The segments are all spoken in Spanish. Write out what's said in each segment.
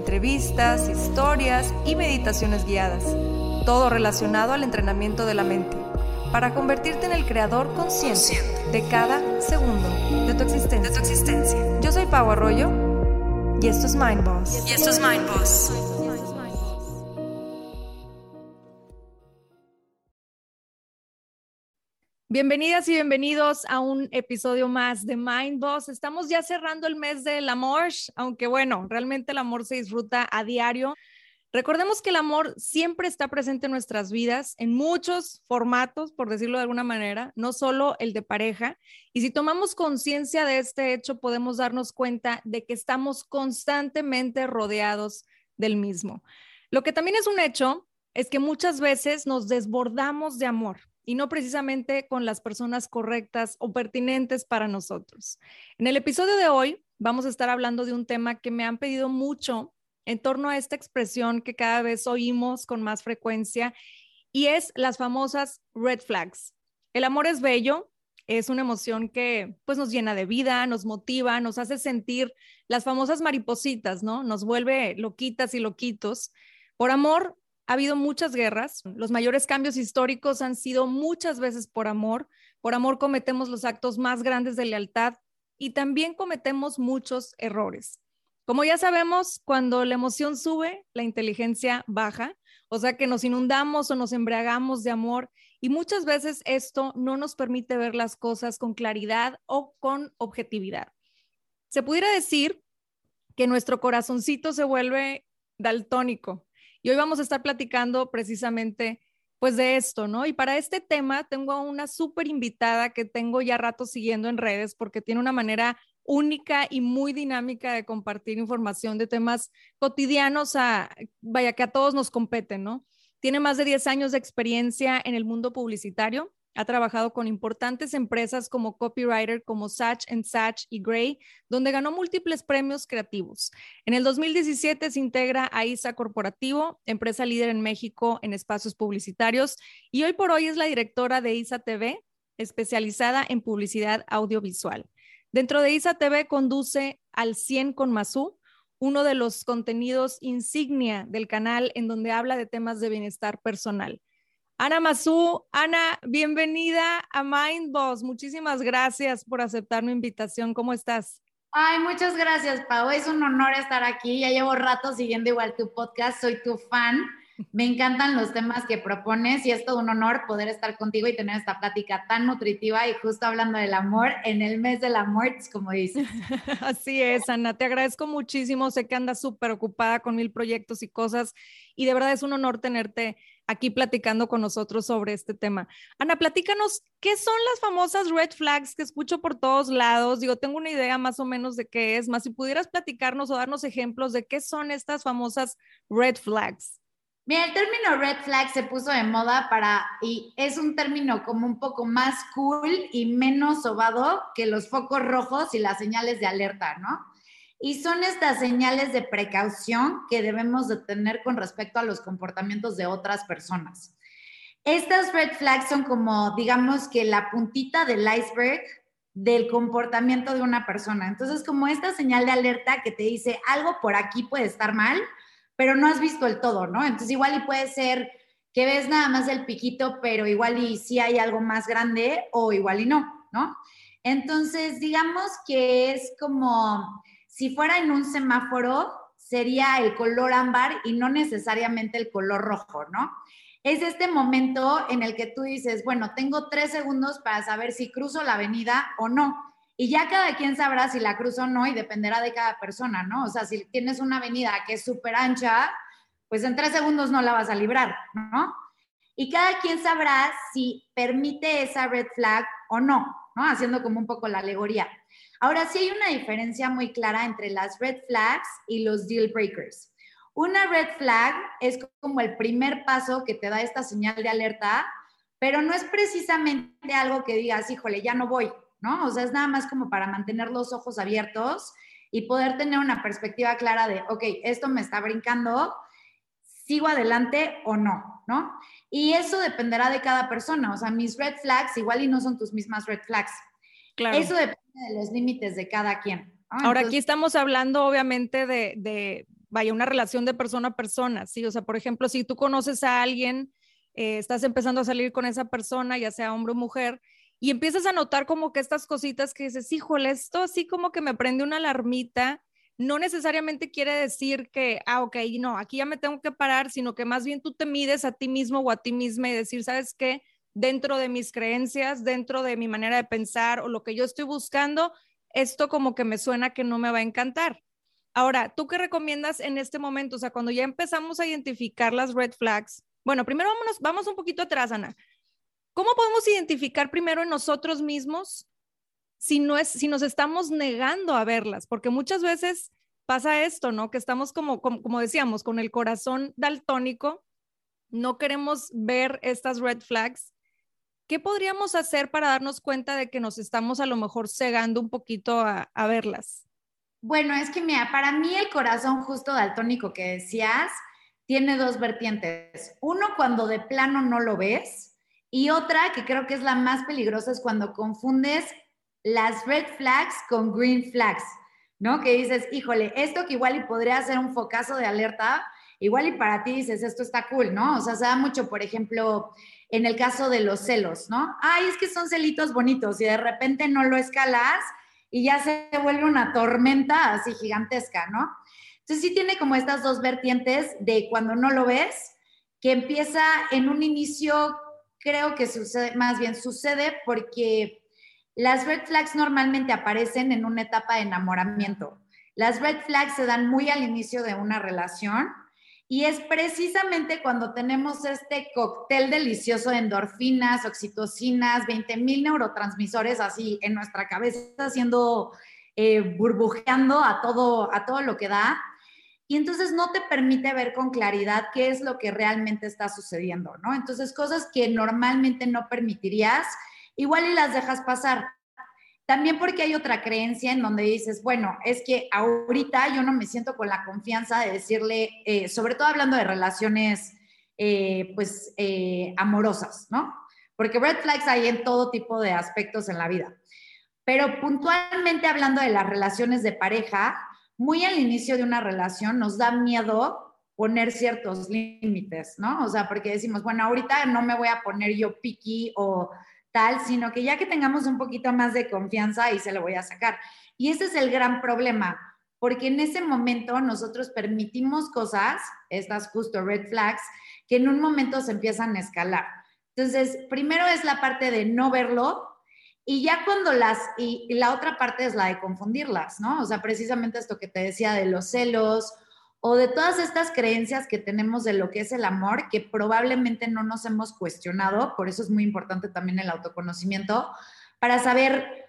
entrevistas, historias y meditaciones guiadas, todo relacionado al entrenamiento de la mente, para convertirte en el creador consciente de cada segundo de tu existencia. Yo soy Pau Arroyo y esto es Mind Boss. Y esto es Mind Boss. Bienvenidas y bienvenidos a un episodio más de Mind Boss. Estamos ya cerrando el mes del amor, aunque bueno, realmente el amor se disfruta a diario. Recordemos que el amor siempre está presente en nuestras vidas, en muchos formatos, por decirlo de alguna manera, no solo el de pareja. Y si tomamos conciencia de este hecho, podemos darnos cuenta de que estamos constantemente rodeados del mismo. Lo que también es un hecho es que muchas veces nos desbordamos de amor y no precisamente con las personas correctas o pertinentes para nosotros. En el episodio de hoy vamos a estar hablando de un tema que me han pedido mucho en torno a esta expresión que cada vez oímos con más frecuencia y es las famosas red flags. El amor es bello, es una emoción que pues nos llena de vida, nos motiva, nos hace sentir las famosas maripositas, ¿no? Nos vuelve loquitas y loquitos. Por amor ha habido muchas guerras, los mayores cambios históricos han sido muchas veces por amor, por amor cometemos los actos más grandes de lealtad y también cometemos muchos errores. Como ya sabemos, cuando la emoción sube, la inteligencia baja, o sea que nos inundamos o nos embriagamos de amor y muchas veces esto no nos permite ver las cosas con claridad o con objetividad. Se pudiera decir que nuestro corazoncito se vuelve daltónico, y hoy vamos a estar platicando precisamente pues de esto, ¿no? Y para este tema tengo a una súper invitada que tengo ya rato siguiendo en redes porque tiene una manera única y muy dinámica de compartir información de temas cotidianos a, vaya, que a todos nos competen, ¿no? Tiene más de 10 años de experiencia en el mundo publicitario, ha trabajado con importantes empresas como copywriter como Satch Satch y Gray, donde ganó múltiples premios creativos. En el 2017 se integra a ISA Corporativo, empresa líder en México en espacios publicitarios, y hoy por hoy es la directora de ISA TV, especializada en publicidad audiovisual. Dentro de ISA TV conduce al 100 con Mazú, uno de los contenidos insignia del canal en donde habla de temas de bienestar personal. Ana Mazú, Ana, bienvenida a Mindboss. Muchísimas gracias por aceptar mi invitación. ¿Cómo estás? Ay, muchas gracias, Pau. Es un honor estar aquí. Ya llevo rato siguiendo igual tu podcast, soy tu fan. Me encantan los temas que propones y es todo un honor poder estar contigo y tener esta plática tan nutritiva y justo hablando del amor en el mes del amor, como dices. Así es, Ana, te agradezco muchísimo. Sé que andas súper ocupada con mil proyectos y cosas y de verdad es un honor tenerte aquí platicando con nosotros sobre este tema. Ana, platícanos, ¿qué son las famosas red flags que escucho por todos lados? Digo, tengo una idea más o menos de qué es, más si pudieras platicarnos o darnos ejemplos de qué son estas famosas red flags. Mira, el término red flag se puso de moda para, y es un término como un poco más cool y menos sobado que los focos rojos y las señales de alerta, ¿no? Y son estas señales de precaución que debemos de tener con respecto a los comportamientos de otras personas. Estas red flags son como, digamos que la puntita del iceberg del comportamiento de una persona. Entonces, como esta señal de alerta que te dice algo por aquí puede estar mal, pero no has visto el todo, ¿no? Entonces, igual y puede ser que ves nada más el piquito, pero igual y sí hay algo más grande o igual y no, ¿no? Entonces, digamos que es como si fuera en un semáforo, sería el color ámbar y no necesariamente el color rojo, ¿no? Es este momento en el que tú dices, bueno, tengo tres segundos para saber si cruzo la avenida o no. Y ya cada quien sabrá si la cruzo o no y dependerá de cada persona, ¿no? O sea, si tienes una avenida que es súper ancha, pues en tres segundos no la vas a librar, ¿no? Y cada quien sabrá si permite esa red flag o no, ¿no? Haciendo como un poco la alegoría. Ahora sí hay una diferencia muy clara entre las red flags y los deal breakers. Una red flag es como el primer paso que te da esta señal de alerta, pero no es precisamente algo que digas, híjole, ya no voy, ¿no? O sea, es nada más como para mantener los ojos abiertos y poder tener una perspectiva clara de, ok, esto me está brincando, sigo adelante o no, ¿no? Y eso dependerá de cada persona, o sea, mis red flags igual y no son tus mismas red flags. Claro. Eso depende de los límites de cada quien. Ahora, aquí estamos hablando obviamente de, de, vaya, una relación de persona a persona, ¿sí? O sea, por ejemplo, si tú conoces a alguien, eh, estás empezando a salir con esa persona, ya sea hombre o mujer, y empiezas a notar como que estas cositas que dices, híjole, esto así como que me prende una alarmita, no necesariamente quiere decir que, ah, ok, no, aquí ya me tengo que parar, sino que más bien tú te mides a ti mismo o a ti misma y decir, ¿sabes qué? Dentro de mis creencias, dentro de mi manera de pensar o lo que yo estoy buscando, esto como que me suena que no me va a encantar. Ahora, ¿tú qué recomiendas en este momento? O sea, cuando ya empezamos a identificar las red flags, bueno, primero vámonos, vamos un poquito atrás, Ana. ¿Cómo podemos identificar primero en nosotros mismos si, no es, si nos estamos negando a verlas? Porque muchas veces pasa esto, ¿no? Que estamos como, como, como decíamos, con el corazón daltónico, no queremos ver estas red flags. ¿Qué podríamos hacer para darnos cuenta de que nos estamos a lo mejor cegando un poquito a, a verlas? Bueno, es que mira, para mí el corazón justo daltónico que decías tiene dos vertientes. Uno cuando de plano no lo ves y otra que creo que es la más peligrosa es cuando confundes las red flags con green flags, ¿no? Que dices, híjole, esto que igual y podría ser un focazo de alerta, igual y para ti dices, esto está cool, ¿no? O sea, se da mucho, por ejemplo, en el caso de los celos, ¿no? Ay, es que son celitos bonitos y de repente no lo escalas y ya se vuelve una tormenta así gigantesca, ¿no? Entonces sí tiene como estas dos vertientes de cuando no lo ves, que empieza en un inicio creo que sucede, más bien sucede porque las red flags normalmente aparecen en una etapa de enamoramiento. Las red flags se dan muy al inicio de una relación y es precisamente cuando tenemos este cóctel delicioso de endorfinas, oxitocinas, 20 mil neurotransmisores así en nuestra cabeza, haciendo, eh, burbujeando a todo, a todo lo que da y entonces no te permite ver con claridad qué es lo que realmente está sucediendo, ¿no? Entonces, cosas que normalmente no permitirías, igual y las dejas pasar. También porque hay otra creencia en donde dices, bueno, es que ahorita yo no me siento con la confianza de decirle, eh, sobre todo hablando de relaciones, eh, pues, eh, amorosas, ¿no? Porque red flags hay en todo tipo de aspectos en la vida. Pero puntualmente hablando de las relaciones de pareja, muy al inicio de una relación nos da miedo poner ciertos límites, ¿no? O sea, porque decimos, bueno, ahorita no me voy a poner yo piqui o tal, sino que ya que tengamos un poquito más de confianza, ahí se lo voy a sacar. Y ese es el gran problema, porque en ese momento nosotros permitimos cosas, estas justo red flags, que en un momento se empiezan a escalar. Entonces, primero es la parte de no verlo, y ya cuando las, y, la otra parte es la de confundirlas, ¿no? O sea, precisamente esto que te decía de los celos o de todas estas creencias que tenemos de lo que es el amor, que probablemente no nos hemos cuestionado, por eso es muy importante también el autoconocimiento, para saber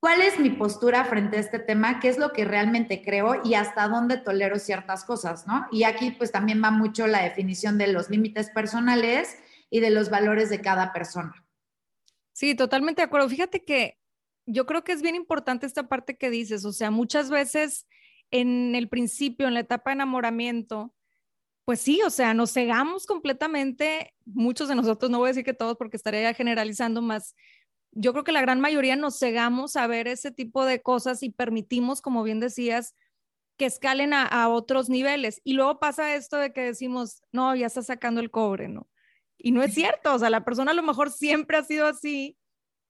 cuál es mi postura frente a este tema, qué es lo que realmente creo y hasta dónde tolero ciertas cosas, ¿no? Y aquí pues también va mucho la definición de los límites personales y de los valores de cada persona. Sí, totalmente de acuerdo. Fíjate que yo creo que es bien importante esta parte que dices, o sea, muchas veces en el principio, en la etapa de enamoramiento, pues sí, o sea, nos cegamos completamente, muchos de nosotros, no voy a decir que todos porque estaría generalizando más, yo creo que la gran mayoría nos cegamos a ver ese tipo de cosas y permitimos, como bien decías, que escalen a, a otros niveles. Y luego pasa esto de que decimos, no, ya está sacando el cobre, ¿no? Y no es cierto, o sea, la persona a lo mejor siempre ha sido así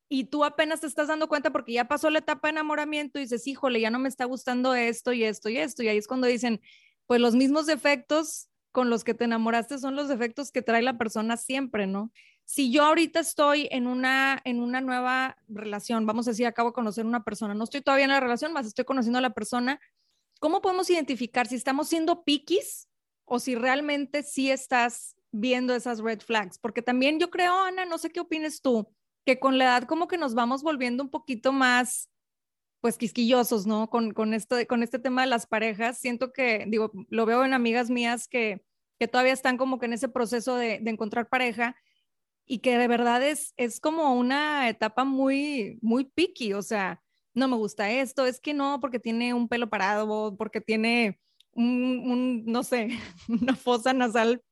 y tú apenas te estás dando cuenta porque ya pasó la etapa de enamoramiento y dices, híjole, ya no me está gustando esto y esto y esto. Y ahí es cuando dicen, pues los mismos defectos con los que te enamoraste son los defectos que trae la persona siempre, ¿no? Si yo ahorita estoy en una, en una nueva relación, vamos a decir, acabo de conocer una persona, no estoy todavía en la relación, más estoy conociendo a la persona, ¿cómo podemos identificar si estamos siendo piquis o si realmente sí estás viendo esas red flags, porque también yo creo, Ana, no sé qué opines tú, que con la edad como que nos vamos volviendo un poquito más, pues quisquillosos, ¿no? Con, con, esto, con este tema de las parejas. Siento que, digo, lo veo en amigas mías que, que todavía están como que en ese proceso de, de encontrar pareja y que de verdad es, es como una etapa muy, muy picky, o sea, no me gusta esto, es que no, porque tiene un pelo parado, porque tiene un, un no sé, una fosa nasal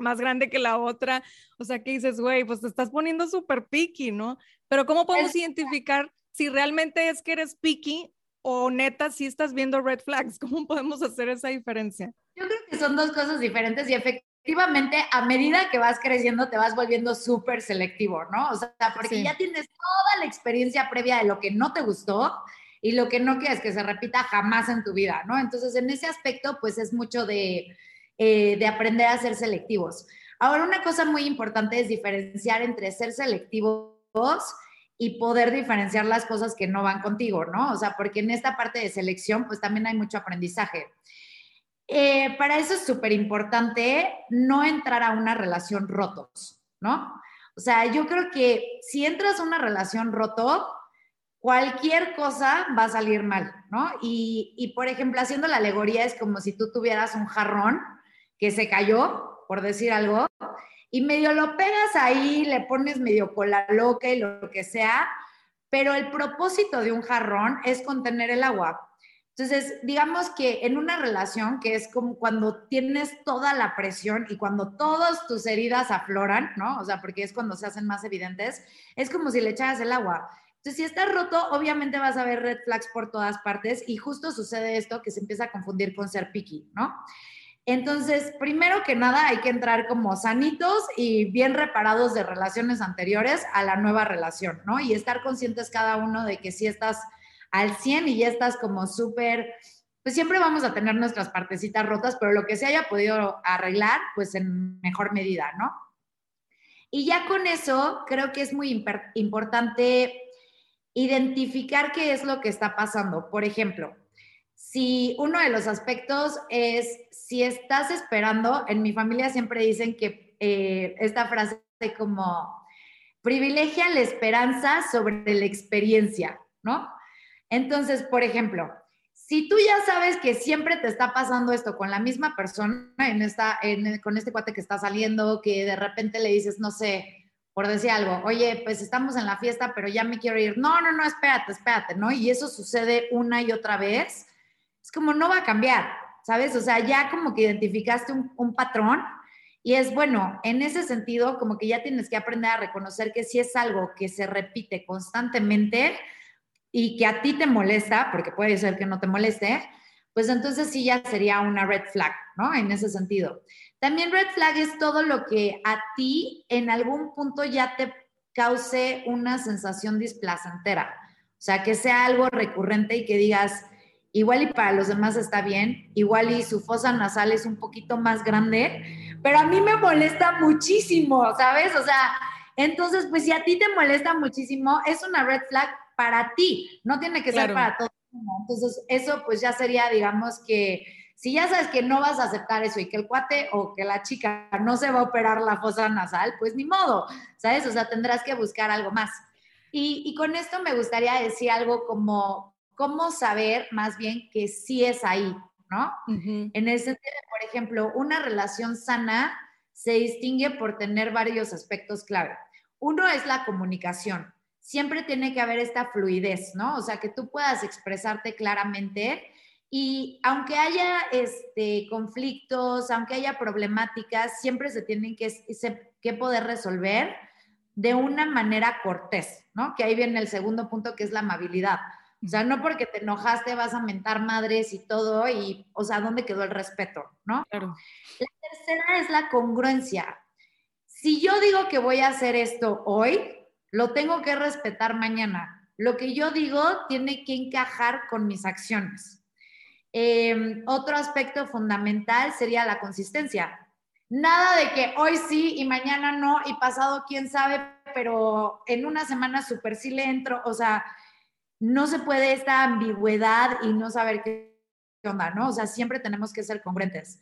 más grande que la otra, o sea, que dices, güey, pues te estás poniendo súper picky, ¿no? Pero ¿cómo podemos identificar si realmente es que eres picky o neta si estás viendo red flags? ¿Cómo podemos hacer esa diferencia? Yo creo que son dos cosas diferentes y efectivamente a medida que vas creciendo te vas volviendo súper selectivo, ¿no? O sea, porque ya tienes toda la experiencia previa de lo que no te gustó y lo que no quieres que se repita jamás en tu vida, ¿no? Entonces, en ese aspecto, pues es mucho de, eh, de aprender a ser selectivos. Ahora, una cosa muy importante es diferenciar entre ser selectivos y poder diferenciar las cosas que no van contigo, ¿no? O sea, porque en esta parte de selección, pues también hay mucho aprendizaje. Eh, para eso es súper importante no entrar a una relación rotos, ¿no? O sea, yo creo que si entras a una relación roto, cualquier cosa va a salir mal, ¿no? Y, y, por ejemplo, haciendo la alegoría es como si tú tuvieras un jarrón que se cayó, por decir algo, y medio lo pegas ahí, le pones medio cola loca y lo que sea, pero el propósito de un jarrón es contener el agua. Entonces, digamos que en una relación, que es como cuando tienes toda la presión y cuando todas tus heridas afloran, ¿no? O sea, porque es cuando se hacen más evidentes, es como si le echaras el agua. Entonces, si está roto, obviamente vas a ver red flags por todas partes y justo sucede esto que se empieza a confundir con ser picky, ¿no? Entonces, primero que nada, hay que entrar como sanitos y bien reparados de relaciones anteriores a la nueva relación, ¿no? Y estar conscientes cada uno de que si estás al 100 y ya estás como súper, pues siempre vamos a tener nuestras partecitas rotas, pero lo que se haya podido arreglar, pues en mejor medida, ¿no? Y ya con eso, creo que es muy importante identificar qué es lo que está pasando. Por ejemplo, si uno de los aspectos es, si estás esperando, en mi familia siempre dicen que eh, esta frase como, privilegia la esperanza sobre la experiencia, ¿no? Entonces, por ejemplo, si tú ya sabes que siempre te está pasando esto con la misma persona, en esta, con este cuate que está saliendo, que de repente le dices, no sé, por decir algo, oye, pues estamos en la fiesta, pero ya me quiero ir. No, no, no, espérate, espérate, ¿no? Y eso sucede una y otra vez es como no va a cambiar, ¿sabes? O sea, ya como que identificaste un, patrón y es bueno, en ese sentido, como que ya tienes que aprender a reconocer que si es algo que se repite constantemente y que a ti te molesta, porque puede ser que no te moleste, pues entonces sí ya sería una red flag, ¿no? En ese sentido. También red flag es todo lo que a ti en algún punto ya te cause una sensación displacentera. O sea, que sea algo recurrente y que digas, igual y para los demás está bien, igual y su fosa nasal es un poquito más grande, pero a mí me molesta muchísimo, ¿sabes? O sea, entonces, pues si a ti te molesta muchísimo, es una red flag para ti, no tiene que ser para todos. Entonces, eso pues ya sería, digamos que si ya sabes que no vas a aceptar eso y que el cuate o que la chica no se va a operar la fosa nasal, pues ni modo, ¿sabes? O sea, tendrás que buscar algo más. Y, y con esto me gustaría decir algo como, cómo saber más bien que sí es ahí, ¿no? En el sentido por ejemplo, una relación sana se distingue por tener varios aspectos clave. Uno es la comunicación. Siempre tiene que haber esta fluidez, ¿no? O sea, que tú puedas expresarte claramente y aunque haya este, conflictos, aunque haya problemáticas, siempre se tienen que, que poder resolver de una manera cortés, ¿no? Que ahí viene el segundo punto, que es la amabilidad. O sea, no porque te enojaste vas a mentar madres y todo, y, o sea, ¿dónde quedó el respeto? ¿No? Claro. La tercera es la congruencia. Si yo digo que voy a hacer esto hoy, lo tengo que respetar mañana. Lo que yo digo tiene que encajar con mis acciones. Em, otro aspecto fundamental sería la consistencia. Nada de que hoy sí y mañana no y pasado quién sabe, pero en una semana súper sí le entro. O sea, no se puede esta ambigüedad y no saber qué onda, ¿no? O sea, siempre tenemos que ser congruentes.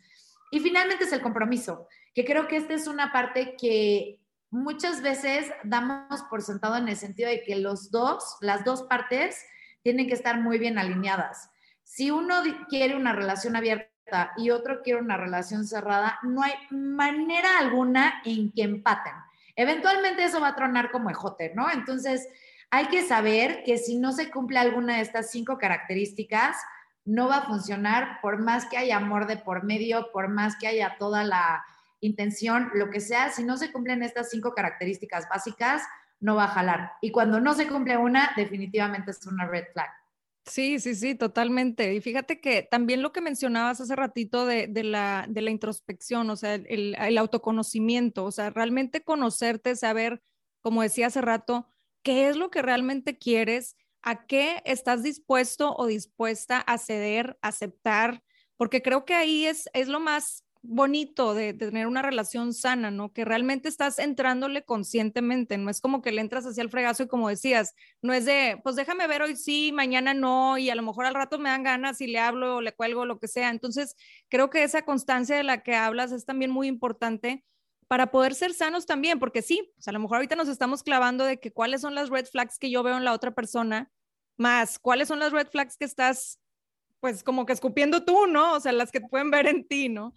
Y finalmente es el compromiso, que creo que esta es una parte que muchas veces damos por sentado en el sentido de que los dos, las dos partes, tienen que estar muy bien alineadas. Si uno quiere una relación abierta y otro quiere una relación cerrada, no hay manera alguna en que empaten. Eventualmente eso va a tronar como ejote, ¿no? Entonces, hay que saber que si no se cumple alguna de estas cinco características, no va a funcionar por más que haya amor de por medio, por más que haya toda la intención, lo que sea, si no se cumplen estas cinco características básicas, no va a jalar. Y cuando no se cumple una, definitivamente es una red flag. Sí, sí, sí, totalmente. Y fíjate que también lo que mencionabas hace ratito de, la, de la, introspección, o sea, el, el, autoconocimiento, o sea, realmente conocerte, saber, como decía hace rato, qué es lo que realmente quieres, a qué estás dispuesto o dispuesta a ceder, aceptar, porque creo que ahí es, es lo más bonito de, tener una relación sana, ¿no? Que realmente estás entrándole conscientemente, no es como que le entras hacia el fregazo y como decías, no es de, pues déjame ver hoy sí, mañana no, y a lo mejor al rato me dan ganas y le hablo o le cuelgo, lo que sea. Entonces, creo que esa constancia de la que hablas es también muy importante para poder ser sanos también, porque sí, pues a lo mejor ahorita nos estamos clavando de que cuáles son las red flags que yo veo en la otra persona, más cuáles son las red flags que estás, pues como que escupiendo tú, ¿no? O sea, las que pueden ver en ti, ¿no?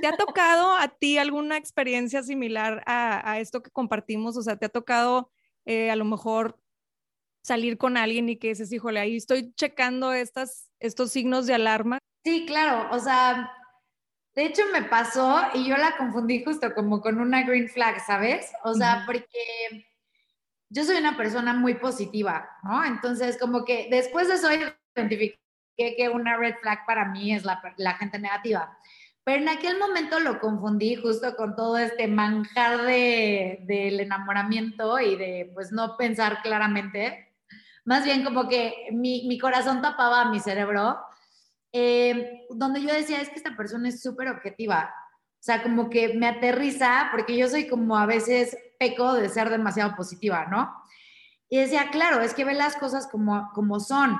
¿Te ha tocado a ti alguna experiencia similar a, esto que compartimos? O sea, ¿te ha tocado eh, a lo mejor salir con alguien y que dices, híjole, ahí estoy checando estas, estos signos de alarma? Sí, claro, o sea, de hecho me pasó y yo la confundí justo como con una green flag, ¿sabes? O sea, porque yo soy una persona muy positiva, ¿no? Entonces, como que después de eso identifiqué que una red flag para mí es la, la gente negativa. Pero en aquel momento lo confundí justo con todo este manjar de, del enamoramiento y de pues no pensar claramente. Más bien como que mi, mi corazón tapaba mi cerebro, eh, donde yo decía, es que esta persona es súper objetiva. O sea, como que me aterriza, porque yo soy como a veces peco de ser demasiado positiva, ¿no? Y decía, claro, es que ve las cosas como, como son.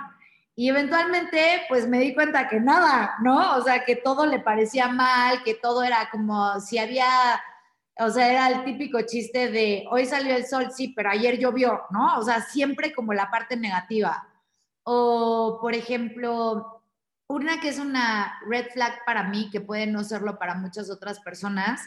Y eventualmente, pues me di cuenta que nada, ¿no? O sea, que todo le parecía mal, que todo era como si había, o sea, era el típico chiste de hoy salió el sol, sí, pero ayer llovió, ¿no? O sea, siempre como la parte negativa. O, por ejemplo, una que es una red flag para mí, que puede no serlo para muchas otras personas,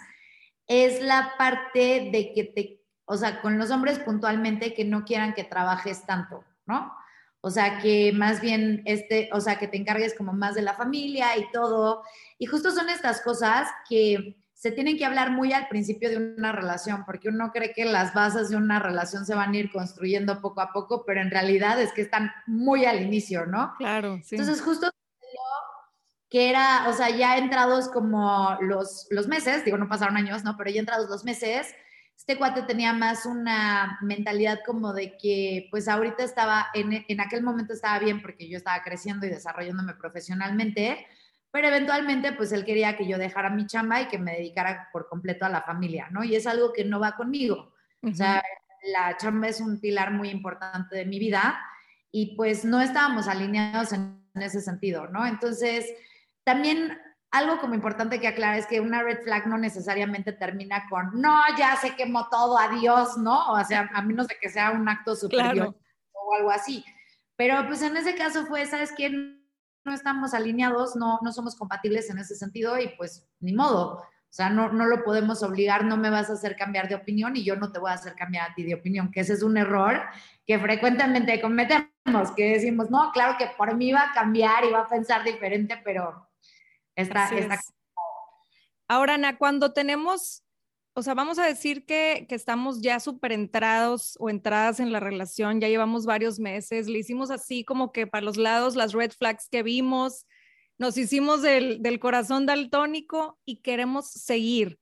es la parte de que te, o sea, con los hombres puntualmente que no quieran que trabajes tanto, ¿no? O sea, que más bien, este, o sea, que te encargues como más de la familia y todo. Y justo son estas cosas que se tienen que hablar muy al principio de una relación, porque uno cree que las bases de una relación se van a ir construyendo poco a poco, pero en realidad es que están muy al inicio, ¿no? Claro, sí. Entonces, justo que era, o sea, ya entrados como los, los meses, digo, no pasaron años, ¿no? Pero ya entrados los meses, este cuate tenía más una mentalidad como de que, pues ahorita estaba, en, en aquel momento estaba bien porque yo estaba creciendo y desarrollándome profesionalmente, pero eventualmente pues él quería que yo dejara mi chamba y que me dedicara por completo a la familia, ¿no? Y es algo que no va conmigo. O sea, la chamba es un pilar muy importante de mi vida y pues no estábamos alineados en ese sentido, ¿no? Entonces, también algo como importante que aclarar es que una red flag no necesariamente termina con, no, ya se quemó todo, adiós, ¿no? O sea, a menos de que sea un acto superior o algo así. Pero pues en ese caso fue, ¿sabes qué? No estamos alineados, no, no somos compatibles en ese sentido y pues ni modo. O sea, no, no lo podemos obligar, no me vas a hacer cambiar de opinión y yo no te voy a hacer cambiar a ti de opinión, que ese es un error que frecuentemente cometemos, que decimos, no, claro que por mí va a cambiar y va a pensar diferente, pero Ahora, Ana, cuando tenemos, o sea, vamos a decir que, que estamos ya súper entrados o entradas en la relación, ya llevamos varios meses, le hicimos así como que para los lados las red flags que vimos, nos hicimos del, del corazón daltónico y queremos seguir.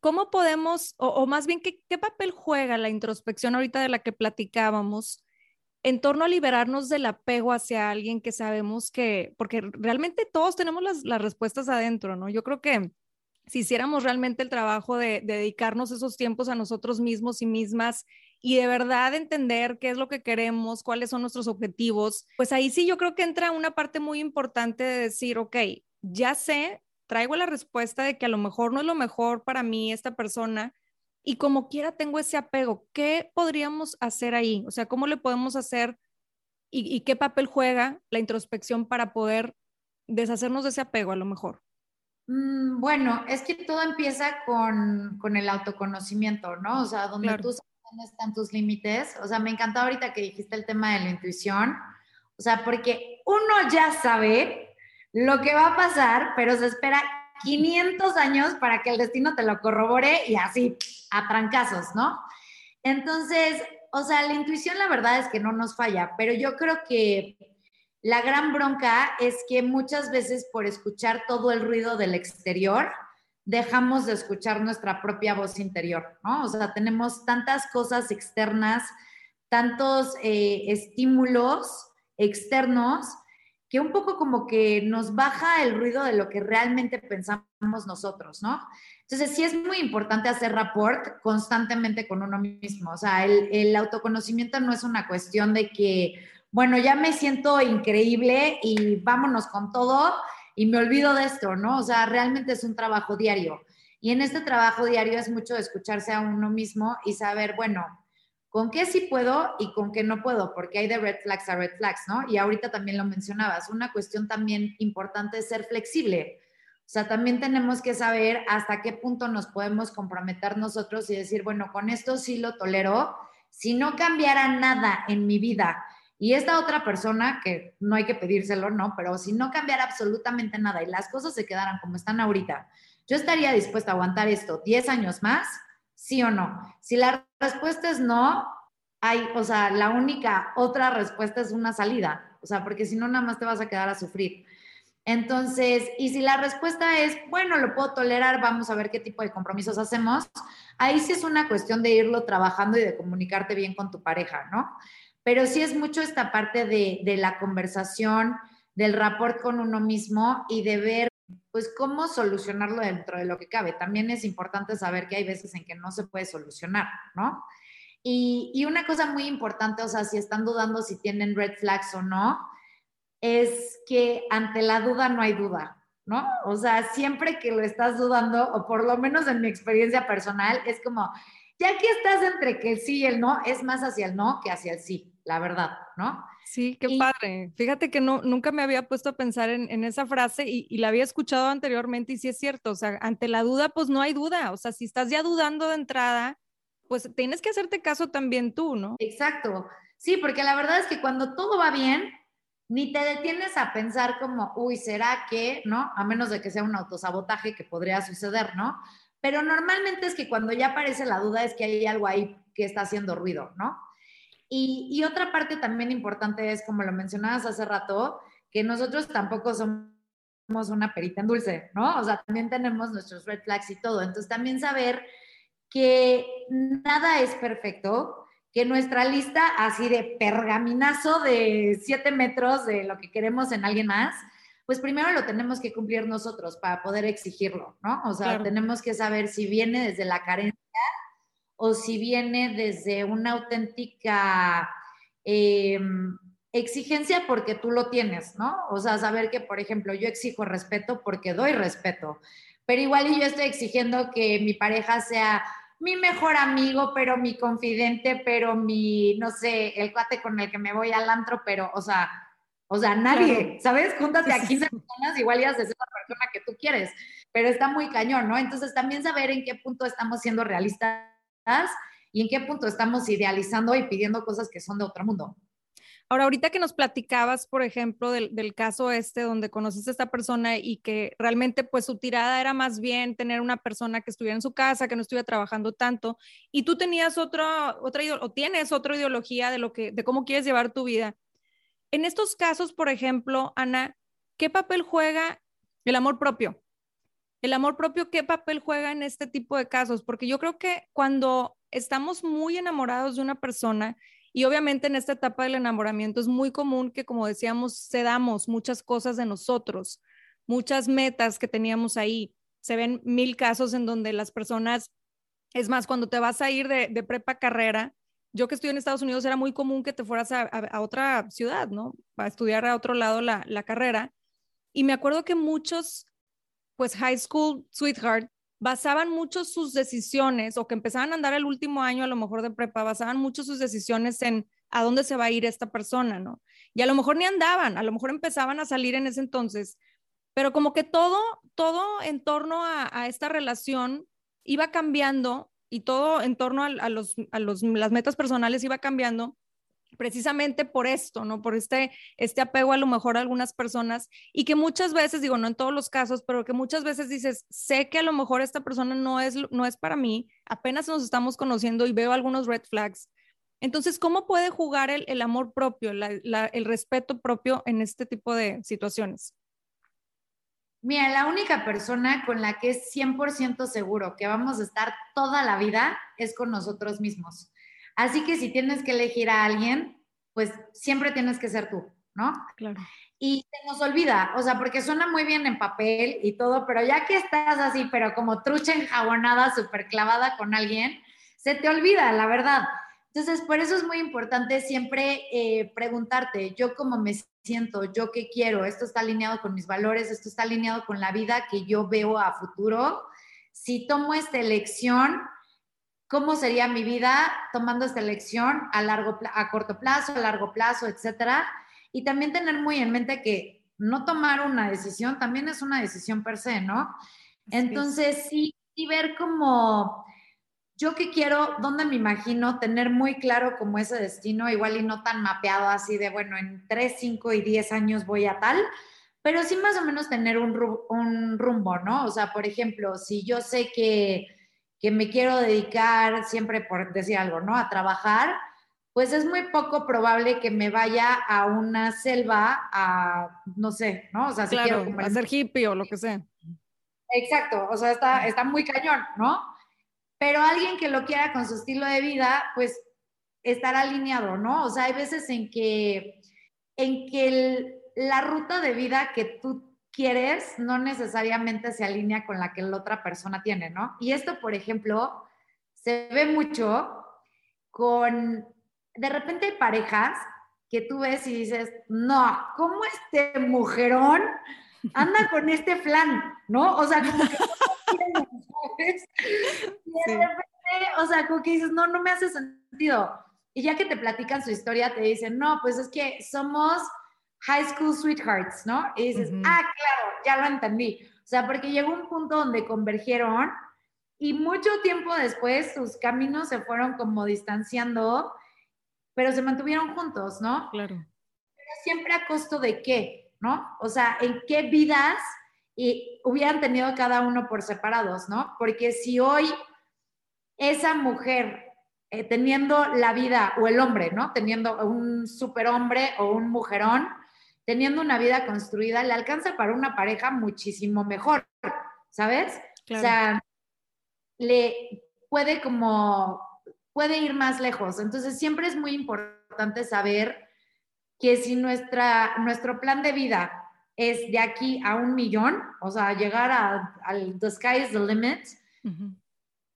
¿Cómo podemos, o, o más bien, ¿qué, ¿qué papel juega la introspección ahorita de la que platicábamos? En torno a liberarnos del apego hacia alguien que sabemos que, porque realmente todos tenemos las, respuestas adentro, ¿no? Yo creo que si hiciéramos realmente el trabajo de, dedicarnos esos tiempos a nosotros mismos y mismas y de verdad entender qué es lo que queremos, cuáles son nuestros objetivos, pues ahí sí yo creo que entra una parte muy importante de decir, ok, ya sé, traigo la respuesta de que a lo mejor no es lo mejor para mí esta persona, y como quiera tengo ese apego, ¿qué podríamos hacer ahí? O sea, ¿cómo le podemos hacer y, qué papel juega la introspección para poder deshacernos de ese apego a lo mejor. Mm, bueno, es que todo empieza con, el autoconocimiento, ¿no? O sea, donde tú sabes dónde están tus límites. O sea, me encantó ahorita que dijiste el tema de la intuición. O sea, porque uno ya sabe lo que va a pasar, pero se espera 500 años para que el destino te lo corrobore y así, a trancazos, ¿no? Entonces, o sea, la intuición la verdad es que no nos falla, pero yo creo que la gran bronca es que muchas veces por escuchar todo el ruido del exterior, dejamos de escuchar nuestra propia voz interior, ¿no? O sea, tenemos tantas cosas externas, tantos eh, estímulos externos que un poco como que nos baja el ruido de lo que realmente pensamos nosotros, ¿no? Entonces, sí es muy importante hacer rapport constantemente con uno mismo. O sea, el, autoconocimiento no es una cuestión de que, bueno, ya me siento increíble y vámonos con todo y me olvido de esto, ¿no? O sea, realmente es un trabajo diario. Y en este trabajo diario es mucho escucharse a uno mismo y saber, bueno, con qué sí puedo y con qué no puedo, porque hay de red flags a red flags, ¿no? Y ahorita también lo mencionabas, una cuestión también importante es ser flexible. O sea, también tenemos que saber hasta qué punto nos podemos comprometer nosotros y decir, bueno, con esto sí lo tolero, si no cambiara nada en mi vida y esta otra persona, que no hay que pedírselo, ¿no? Pero si no cambiara absolutamente nada y las cosas se quedaran como están ahorita, yo estaría dispuesta a aguantar esto 10 años más ¿Sí o no? Si la respuesta es no, hay, o sea, la única otra respuesta es una salida, o sea, porque si no, nada más te vas a quedar a sufrir. Entonces, y si la respuesta es, bueno, lo puedo tolerar, vamos a ver qué tipo de compromisos hacemos, ahí sí es una cuestión de irlo trabajando y de comunicarte bien con tu pareja, ¿no? Pero sí es mucho esta parte de, de la conversación, del rapport con uno mismo y de ver pues cómo solucionarlo dentro de lo que cabe. También es importante saber que hay veces en que no se puede solucionar, ¿no? Y, una cosa muy importante, o sea, si están dudando si tienen red flags o no, es que ante la duda no hay duda, ¿no? O sea, siempre que lo estás dudando, o por lo menos en mi experiencia personal, es como, ya que estás entre que el sí y el no, es más hacia el no que hacia el sí, la verdad, ¿no? Sí, qué padre. Fíjate que no, nunca me había puesto a pensar en, esa frase y, la había escuchado anteriormente y sí es cierto, o sea, ante la duda, pues no hay duda, o sea, si estás ya dudando de entrada, pues tienes que hacerte caso también tú, ¿no? Exacto. Sí, porque la verdad es que cuando todo va bien, ni te detienes a pensar como, uy, ¿será que, no? A menos de que sea un autosabotaje que podría suceder, ¿no? Pero normalmente es que cuando ya aparece la duda es que hay algo ahí que está haciendo ruido, ¿no? Y, otra parte también importante es, como lo mencionabas hace rato, que nosotros tampoco somos una perita en dulce, ¿no? O sea, también tenemos nuestros red flags y todo. Entonces, también saber que nada es perfecto, que nuestra lista así de pergaminazo de siete metros de lo que queremos en alguien más, pues primero lo tenemos que cumplir nosotros para poder exigirlo, ¿no? O sea, tenemos que saber si viene desde la carencia o si viene desde una auténtica em, exigencia porque tú lo tienes, ¿no? O sea, saber que, por ejemplo, yo exijo respeto porque doy respeto, pero igual yo estoy exigiendo que mi pareja sea mi mejor amigo, pero mi confidente, pero mi, no sé, el cuate con el que me voy al antro, pero, o sea, o sea, nadie, ¿sabes? Júntate a 15 personas, igual ya haces la persona que tú quieres, pero está muy cañón, ¿no? Entonces también saber en qué punto estamos siendo realistas y en qué punto estamos idealizando y pidiendo cosas que son de otro mundo. Ahora, ahorita que nos platicabas, por ejemplo, del, caso este donde conociste a esta persona y que realmente pues su tirada era más bien tener una persona que estuviera en su casa, que no estuviera trabajando tanto, y tú tenías otra, otra o tienes otra ideología de, lo que, de cómo quieres llevar tu vida. En estos casos, por ejemplo, Ana, ¿qué papel juega el amor propio? El amor propio, ¿qué papel juega en este tipo de casos? Porque yo creo que cuando estamos muy enamorados de una persona, y obviamente en esta etapa del enamoramiento es muy común que, como decíamos, cedamos muchas cosas de nosotros, muchas metas que teníamos ahí. Se ven mil casos en donde las personas, es más, cuando te vas a ir de, prepa carrera, yo que estoy en Estados Unidos era muy común que te fueras a, otra ciudad, ¿no? A estudiar a otro lado la, la carrera. Y me acuerdo que muchos pues high school sweetheart, basaban mucho sus decisiones o que empezaban a andar el último año a lo mejor de prepa, basaban mucho sus decisiones en a dónde se va a ir esta persona, ¿no? Y a lo mejor ni andaban, a lo mejor empezaban a salir en ese entonces, pero como que todo, todo en torno a, esta relación iba cambiando y todo en torno a, los, a los, las metas personales iba cambiando precisamente por esto, ¿no? Por este, este apego a lo mejor a algunas personas y que muchas veces, digo, no en todos los casos, pero que muchas veces dices, sé que a lo mejor esta persona no es, no es para mí, apenas nos estamos conociendo y veo algunos red flags. Entonces, ¿cómo puede jugar el, amor propio, el respeto propio en este tipo de situaciones? Mira, la única persona con la que es 100% seguro que vamos a estar toda la vida es con nosotros mismos. Así que si tienes que elegir a alguien, pues siempre tienes que ser tú, ¿no? Claro. Y se nos olvida, o sea, porque suena muy bien en papel y todo, pero ya que estás así, pero como trucha enjabonada, súper clavada con alguien, se te olvida, la verdad. Entonces, por eso es muy importante siempre eh, preguntarte, yo cómo me siento, yo qué quiero, esto está alineado con mis valores, esto está alineado con la vida que yo veo a futuro. Si tomo esta elección, cómo sería mi vida tomando esta elección a, largo, a corto plazo, a largo plazo, etcétera. Y también tener muy en mente que no tomar una decisión también es una decisión per se, ¿no? Entonces, sí, y ver cómo yo que quiero, dónde me imagino, tener muy claro como ese destino, igual y no tan mapeado así de, bueno, en 3, 5 y 10 años voy a tal, pero sí más o menos tener un, un rumbo, ¿no? O sea, por ejemplo, si yo sé que que me quiero dedicar siempre, por decir algo, ¿no? A trabajar, pues es muy poco probable que me vaya a una selva a, no sé, ¿no? O sea, si quiero a ser hippie o lo que sea. Exacto, o sea, está, está muy cañón, ¿no? Pero alguien que lo quiera con su estilo de vida, pues estará alineado, ¿no? O sea, hay veces en que, en que la ruta de vida que tú quieres no necesariamente se alinea con la que la otra persona tiene, ¿no? Y esto, por ejemplo, se ve mucho con, de repente hay parejas que tú ves y dices, no, ¿cómo este mujerón anda con este flan? ¿No? O sea, como que Y de repente, o sea, como que dices, no, no me hace sentido. Y ya que te platican su historia, te dicen, no, pues es que somos high school sweethearts, ¿no? Y dices, ah, claro, ya lo entendí. O sea, porque llegó un punto donde convergieron y mucho tiempo después sus caminos se fueron como distanciando, pero se mantuvieron juntos, ¿no? Claro. Pero siempre a costo de qué, ¿no? O sea, en qué vidas y hubieran tenido cada uno por separados, ¿no? Porque si hoy esa mujer eh, teniendo la vida, o el hombre, ¿no? Teniendo un superhombre o un mujerón, teniendo una vida construida, le alcanza para una pareja muchísimo mejor, ¿sabes? O sea, le puede como, puede ir más lejos. Entonces, siempre es muy importante saber que si nuestra, nuestro plan de vida es de aquí a un millón, o sea, llegar al the sky is the limit,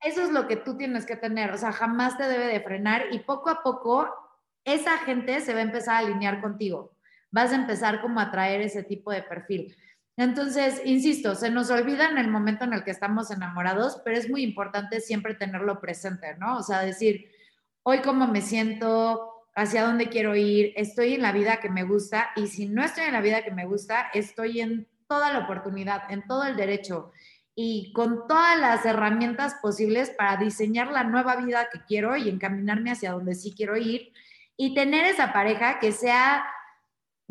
eso es lo que tú tienes que tener, o sea, jamás te debe de frenar y poco a poco esa gente se va a empezar a alinear contigo vas a empezar como a traer ese tipo de perfil. Entonces, insisto, se nos olvida en el momento en el que estamos enamorados, pero es muy importante siempre tenerlo presente, ¿no? O sea, decir, hoy cómo me siento, hacia dónde quiero ir, estoy en la vida que me gusta y si no estoy en la vida que me gusta, estoy en toda la oportunidad, en todo el derecho y con todas las herramientas posibles para diseñar la nueva vida que quiero y encaminarme hacia donde sí quiero ir y tener esa pareja que sea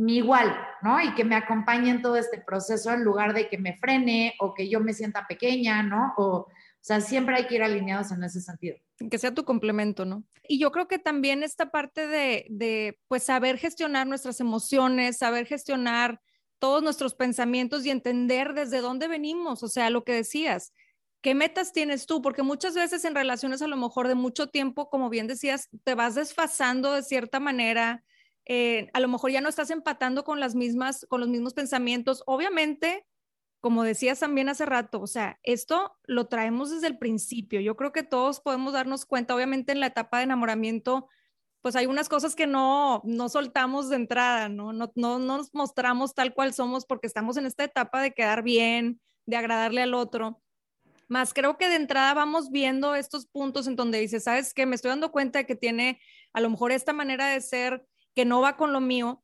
mi igual, ¿no? Y que me acompañe en todo este proceso en lugar de que me frene o que yo me sienta pequeña, ¿no? O, o sea, siempre hay que ir alineados en ese sentido. Que sea tu complemento, ¿no? Y yo creo que también esta parte de, de, pues, saber gestionar nuestras emociones, saber gestionar todos nuestros pensamientos y entender desde dónde venimos, o sea, lo que decías, ¿qué metas tienes tú? Porque muchas veces en relaciones a lo mejor de mucho tiempo, como bien decías, te vas desfasando de cierta manera, eh, a lo mejor ya no estás empatando con las mismas, con los mismos pensamientos. Obviamente, como decías también hace rato, o sea, esto lo traemos desde el principio. Yo creo que todos podemos darnos cuenta, obviamente en la etapa de enamoramiento, pues hay unas cosas que no, no soltamos de entrada, ¿no? No, no, no nos mostramos tal cual somos porque estamos en esta etapa de quedar bien, de agradarle al otro. Más creo que de entrada vamos viendo estos puntos en donde dices, ¿sabes qué? Me estoy dando cuenta de que tiene a lo mejor esta manera de ser que no va con lo mío,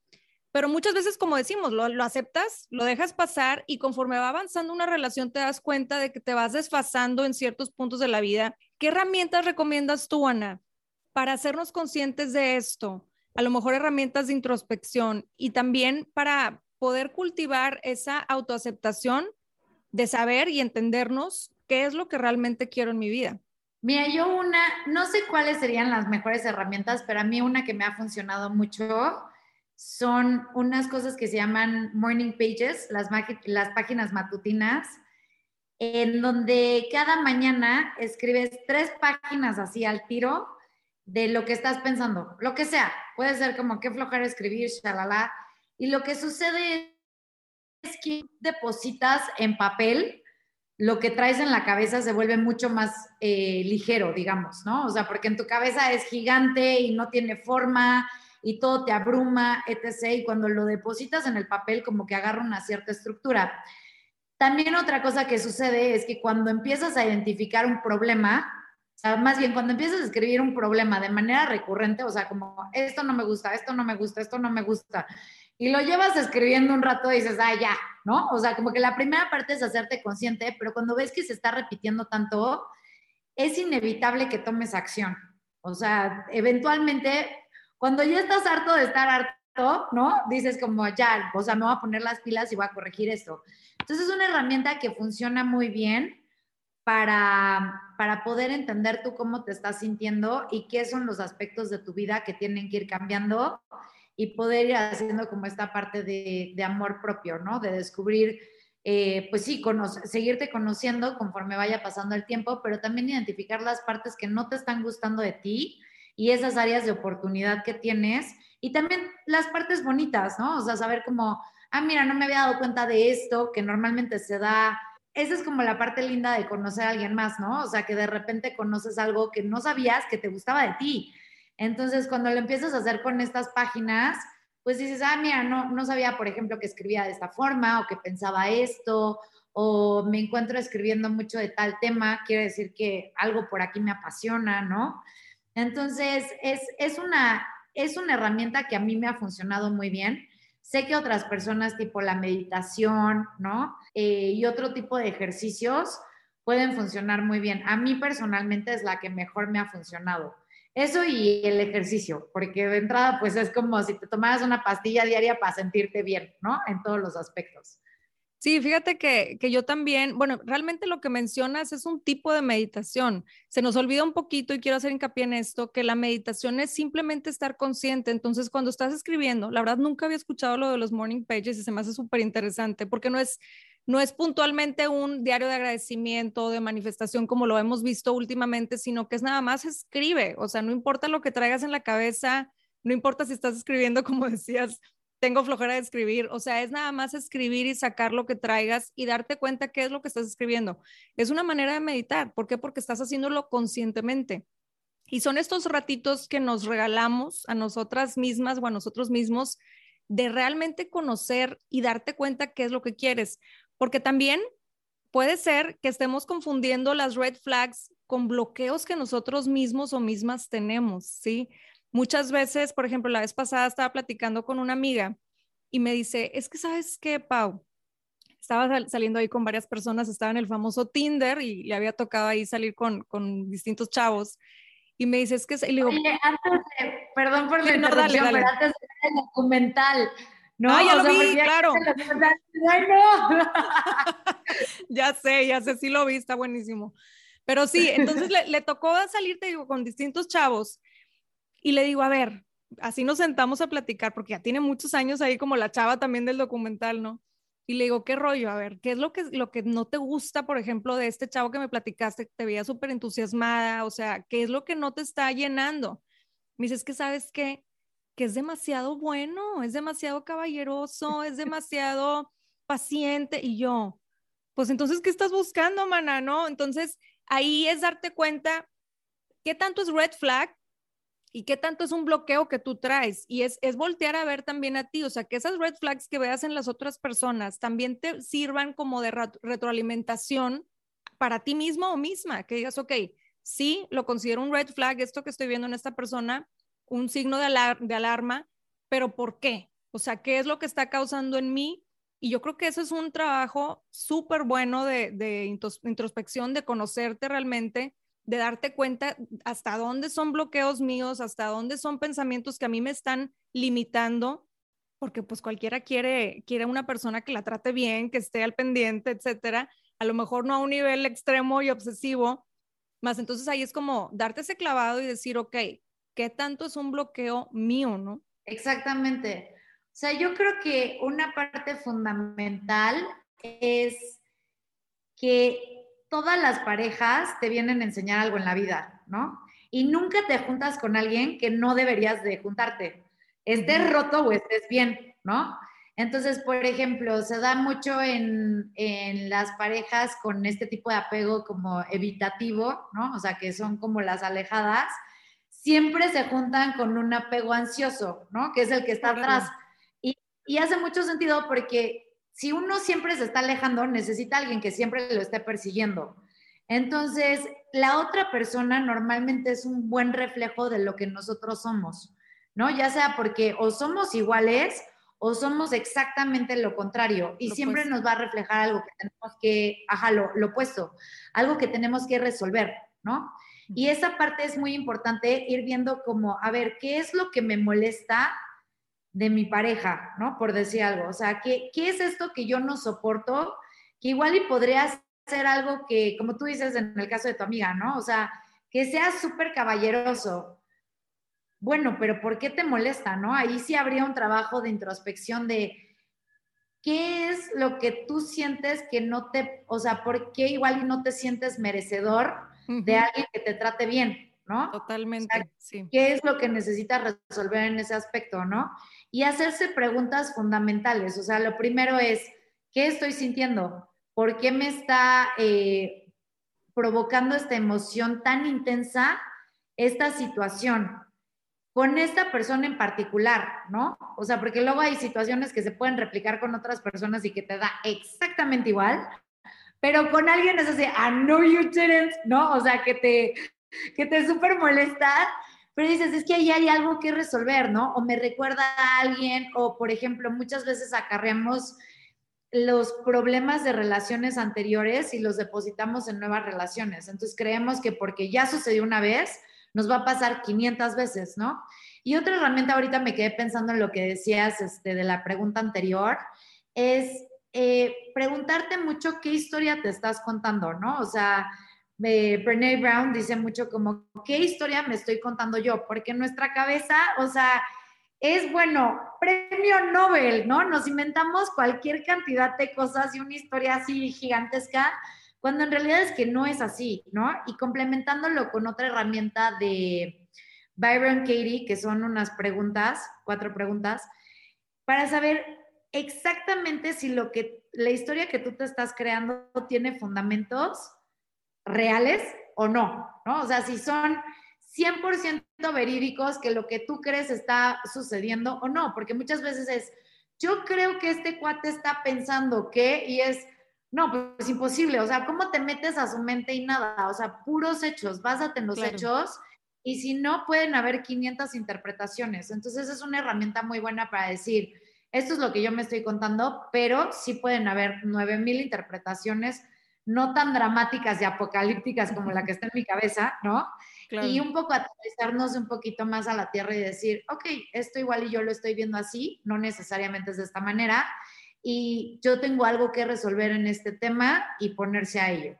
pero muchas veces, como decimos, lo, lo, aceptas, lo dejas pasar y conforme va avanzando una relación te das cuenta de que te vas desfasando en ciertos puntos de la vida. ¿Qué herramientas recomiendas tú, Ana, para hacernos conscientes de esto? A lo mejor herramientas de introspección y también para poder cultivar esa autoaceptación de saber y entendernos qué es lo que realmente quiero en mi vida. Mira, yo una, no sé cuáles serían las mejores herramientas, pero a mí una que me ha funcionado mucho son unas cosas que se llaman morning pages, las, las páginas matutinas, en donde cada mañana escribes tres páginas así al tiro de lo que estás pensando, lo que sea. Puede ser como qué flojera escribir, shalala. Y lo que sucede es que depositas en papel lo que traes en la cabeza se vuelve mucho más eh, ligero, digamos, ¿no? O sea, porque en tu cabeza es gigante y no tiene forma y todo te abruma, etc. Y cuando lo depositas en el papel, como que agarra una cierta estructura. También otra cosa que sucede es que cuando empiezas a identificar un problema, o sea, más bien cuando empiezas a escribir un problema de manera recurrente, o sea, como esto no me gusta, esto no me gusta, esto no me gusta, y lo llevas escribiendo un rato y dices, ah, ya, ¿no? O sea, como que la primera parte es hacerte consciente, pero cuando ves que se está repitiendo tanto, es inevitable que tomes acción. O sea, eventualmente, cuando ya estás harto de estar harto, ¿no? Dices como, ya, o sea, me voy a poner las pilas y voy a corregir esto. Entonces es una herramienta que funciona muy bien para, para poder entender tú cómo te estás sintiendo y qué son los aspectos de tu vida que tienen que ir cambiando y poder ir haciendo como esta parte de, de amor propio, ¿no? De descubrir, eh, pues sí, seguirte conociendo conforme vaya pasando el tiempo, pero también identificar las partes que no te están gustando de ti y esas áreas de oportunidad que tienes y también las partes bonitas, ¿no? O sea, saber como, ah, mira, no me había dado cuenta de esto, que normalmente se da. Esa es como la parte linda de conocer a alguien más, ¿no? O sea, que de repente conoces algo que no sabías que te gustaba de ti entonces, cuando lo empiezas a hacer con estas páginas, pues dices, ah, mira, no, no sabía, por ejemplo, que escribía de esta forma o que pensaba esto, o me encuentro escribiendo mucho de tal tema, quiere decir que algo por aquí me apasiona, ¿no? Entonces, es, es, una, es una herramienta que a mí me ha funcionado muy bien. Sé que otras personas, tipo la meditación, ¿no? Eh, y otro tipo de ejercicios pueden funcionar muy bien. A mí personalmente es la que mejor me ha funcionado eso y el ejercicio, porque de entrada pues es como si te tomaras una pastilla diaria para sentirte bien, ¿no? En todos los aspectos. Sí, fíjate que, que, yo también, bueno, realmente lo que mencionas es un tipo de meditación. Se nos olvida un poquito y quiero hacer hincapié en esto, que la meditación es simplemente estar consciente. Entonces, cuando estás escribiendo, la verdad nunca había escuchado lo de los morning pages y se me hace súper interesante porque no es, no es puntualmente un diario de agradecimiento, de manifestación como lo hemos visto últimamente, sino que es nada más escribe, o sea, no importa lo que traigas en la cabeza, no importa si estás escribiendo, como decías, tengo flojera de escribir, o sea, es nada más escribir y sacar lo que traigas y darte cuenta qué es lo que estás escribiendo. Es una manera de meditar, ¿por qué? Porque estás haciéndolo conscientemente. Y son estos ratitos que nos regalamos a nosotras mismas o a nosotros mismos de realmente conocer y darte cuenta qué es lo que quieres. Porque también puede ser que estemos confundiendo las red flags con bloqueos que nosotros mismos o mismas tenemos, ¿sí? Muchas veces, por ejemplo, la vez pasada estaba platicando con una amiga y me dice, es que sabes qué, Pau, estaba saliendo ahí con varias personas, estaba en el famoso Tinder y le había tocado ahí salir con, con distintos chavos. Y me dice, es que... Y le digo, Oye, antes de, perdón por la interrupción, pero antes de ver el documental, no, ah, ya lo vi, claro. ya sé, ya sé, sí lo vi, está buenísimo. Pero sí, entonces le, tocó salir, te digo, con distintos chavos y le digo, a ver, así nos sentamos a platicar, porque ya tiene muchos años ahí como la chava también del documental, ¿no? Y le digo, ¿qué rollo? A ver, ¿qué es lo que, lo que no te gusta, por ejemplo, de este chavo que me platicaste, te veía súper entusiasmada? O sea, ¿qué es lo que no te está llenando? Me dice, es que sabes qué, que es demasiado bueno, es demasiado caballeroso, es demasiado paciente. Y yo, pues entonces, ¿qué estás buscando, mana? ¿No? Entonces, ahí es darte cuenta qué tanto es red flag y qué tanto es un bloqueo que tú traes. Y es, es voltear a ver también a ti, o sea, que esas red flags que veas en las otras personas también te sirvan como de retroalimentación para ti mismo o misma, que digas, ok, sí, lo considero un red flag, esto que estoy viendo en esta persona, un signo de, alarma, pero ¿por qué? O sea, ¿qué es lo que está causando en mí? Y yo creo que eso es un trabajo súper bueno de, de introspección, de conocerte realmente, de darte cuenta hasta dónde son bloqueos míos, hasta dónde son pensamientos que a mí me están limitando, porque pues cualquiera quiere, quiere una persona que la trate bien, que esté al pendiente, etcétera. A lo mejor no a un nivel extremo y obsesivo, más entonces ahí es como darte ese clavado y decir, ok, ¿qué tanto es un bloqueo mío, no? Exactamente. O sea, yo creo que una parte fundamental es que todas las parejas te vienen a enseñar algo en la vida, ¿no? Y nunca te juntas con alguien que no deberías de juntarte, estés roto o estés bien, ¿no? Entonces, por ejemplo, se da mucho en, en, las parejas con este tipo de apego como evitativo, ¿no? O sea, que son como las alejadas, siempre se juntan con un apego ansioso, ¿no? Que es el que está atrás. Y, y hace mucho sentido porque si uno siempre se está alejando, necesita alguien que siempre lo esté persiguiendo. Entonces, la otra persona normalmente es un buen reflejo de lo que nosotros somos, ¿no? Ya sea porque o somos iguales o somos exactamente lo contrario y siempre nos va a reflejar algo que tenemos que, ajá, lo, lo opuesto, algo que tenemos que resolver, ¿no? Y esa parte es muy importante, ir viendo como, a ver, ¿qué es lo que me molesta de mi pareja, ¿no? Por decir algo. O sea, ¿qué, ¿qué es esto que yo no soporto? Que igual y podría ser algo que, como tú dices en el caso de tu amiga, ¿no? O sea, que sea súper caballeroso. Bueno, pero ¿por qué te molesta, no? Ahí sí habría un trabajo de introspección de qué es lo que tú sientes que no te, o sea, ¿por qué igual y no te sientes merecedor de alguien que te trate bien, ¿no? Totalmente, sí. ¿Qué es lo que necesitas resolver en ese aspecto, no? y hacerse preguntas fundamentales. O sea, lo primero es, ¿qué estoy sintiendo? ¿Por qué me está eh, provocando esta emoción tan intensa, esta situación? Con esta persona en particular, ¿no? O sea, porque luego hay situaciones que se pueden replicar con otras personas y que te da exactamente igual, pero con alguien es así, I know you didn't, ¿no? O sea, que te, que te súper molesta pero dices, es que ahí hay algo que resolver, ¿no? O me recuerda a alguien, o por ejemplo, muchas veces acarreamos los problemas de relaciones anteriores y los depositamos en nuevas relaciones. Entonces creemos que porque ya sucedió una vez, nos va a pasar 500 veces, ¿no? Y otra herramienta, ahorita me quedé pensando en lo que decías este, de la pregunta anterior, es eh, preguntarte mucho qué historia te estás contando, ¿no? O sea, eh, Brene Brown dice mucho como, ¿qué historia me estoy contando yo? Porque nuestra cabeza, o sea, es bueno, premio Nobel, ¿no? Nos inventamos cualquier cantidad de cosas y una historia así gigantesca, cuando en realidad es que no es así, ¿no? Y complementándolo con otra herramienta de Byron Katie, que son unas preguntas, cuatro preguntas, para saber exactamente si lo que la historia que tú te estás creando tiene fundamentos reales o no, ¿no? O sea, si son 100% verídicos que lo que tú crees está sucediendo o no, porque muchas veces es, yo creo que este cuate está pensando que, y es, no, pues imposible, o sea, ¿cómo te metes a su mente y nada? O sea, puros hechos, básate en los hechos, y si no, pueden haber 500 interpretaciones. Entonces es una herramienta muy buena para decir, esto es lo que yo me estoy contando, pero sí pueden haber 9000 interpretaciones no tan dramáticas y apocalípticas como la que está en mi cabeza, ¿no? Y un poco aterrizarnos un poquito más a la tierra y decir, ok, esto igual y yo lo estoy viendo así, no necesariamente es de esta manera, y yo tengo algo que resolver en este tema y ponerse a ello.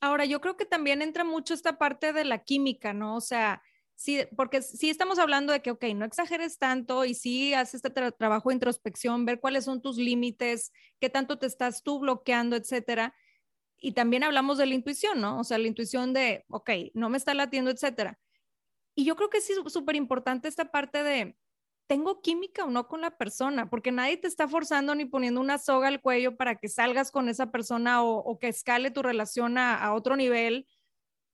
Ahora, yo creo que también entra mucho esta parte de la química, ¿no? O sea, sí, porque sí estamos hablando de que, ok, no exageres tanto y sí haces este trabajo de introspección, ver cuáles son tus límites, qué tanto te estás tú bloqueando, etcétera y también hablamos de la intuición, ¿no? O sea, la intuición de, ok, no me está latiendo, etcétera. Y yo creo que sí es súper importante esta parte de, ¿tengo química o no con la persona? Porque nadie te está forzando ni poniendo una soga al cuello para que salgas con esa persona o, que escale tu relación a, otro nivel.